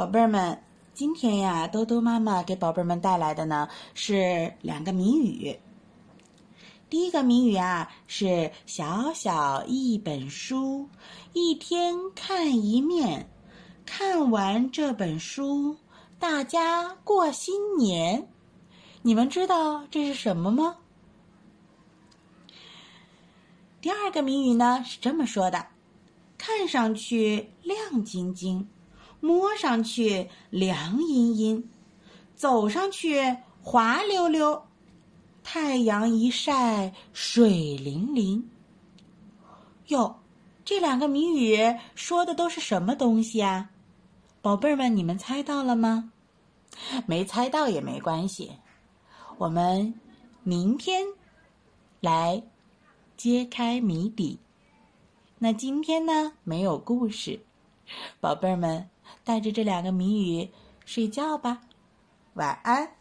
宝贝儿们，今天呀，兜兜妈妈给宝贝儿们带来的呢是两个谜语。第一个谜语啊是“小小一本书，一天看一面，看完这本书，大家过新年”。你们知道这是什么吗？第二个谜语呢是这么说的：“看上去亮晶晶。”摸上去凉阴阴，走上去滑溜溜，太阳一晒水灵灵。哟，这两个谜语说的都是什么东西啊？宝贝儿们，你们猜到了吗？没猜到也没关系，我们明天来揭开谜底。那今天呢，没有故事，宝贝儿们。带着这两个谜语睡觉吧，晚安。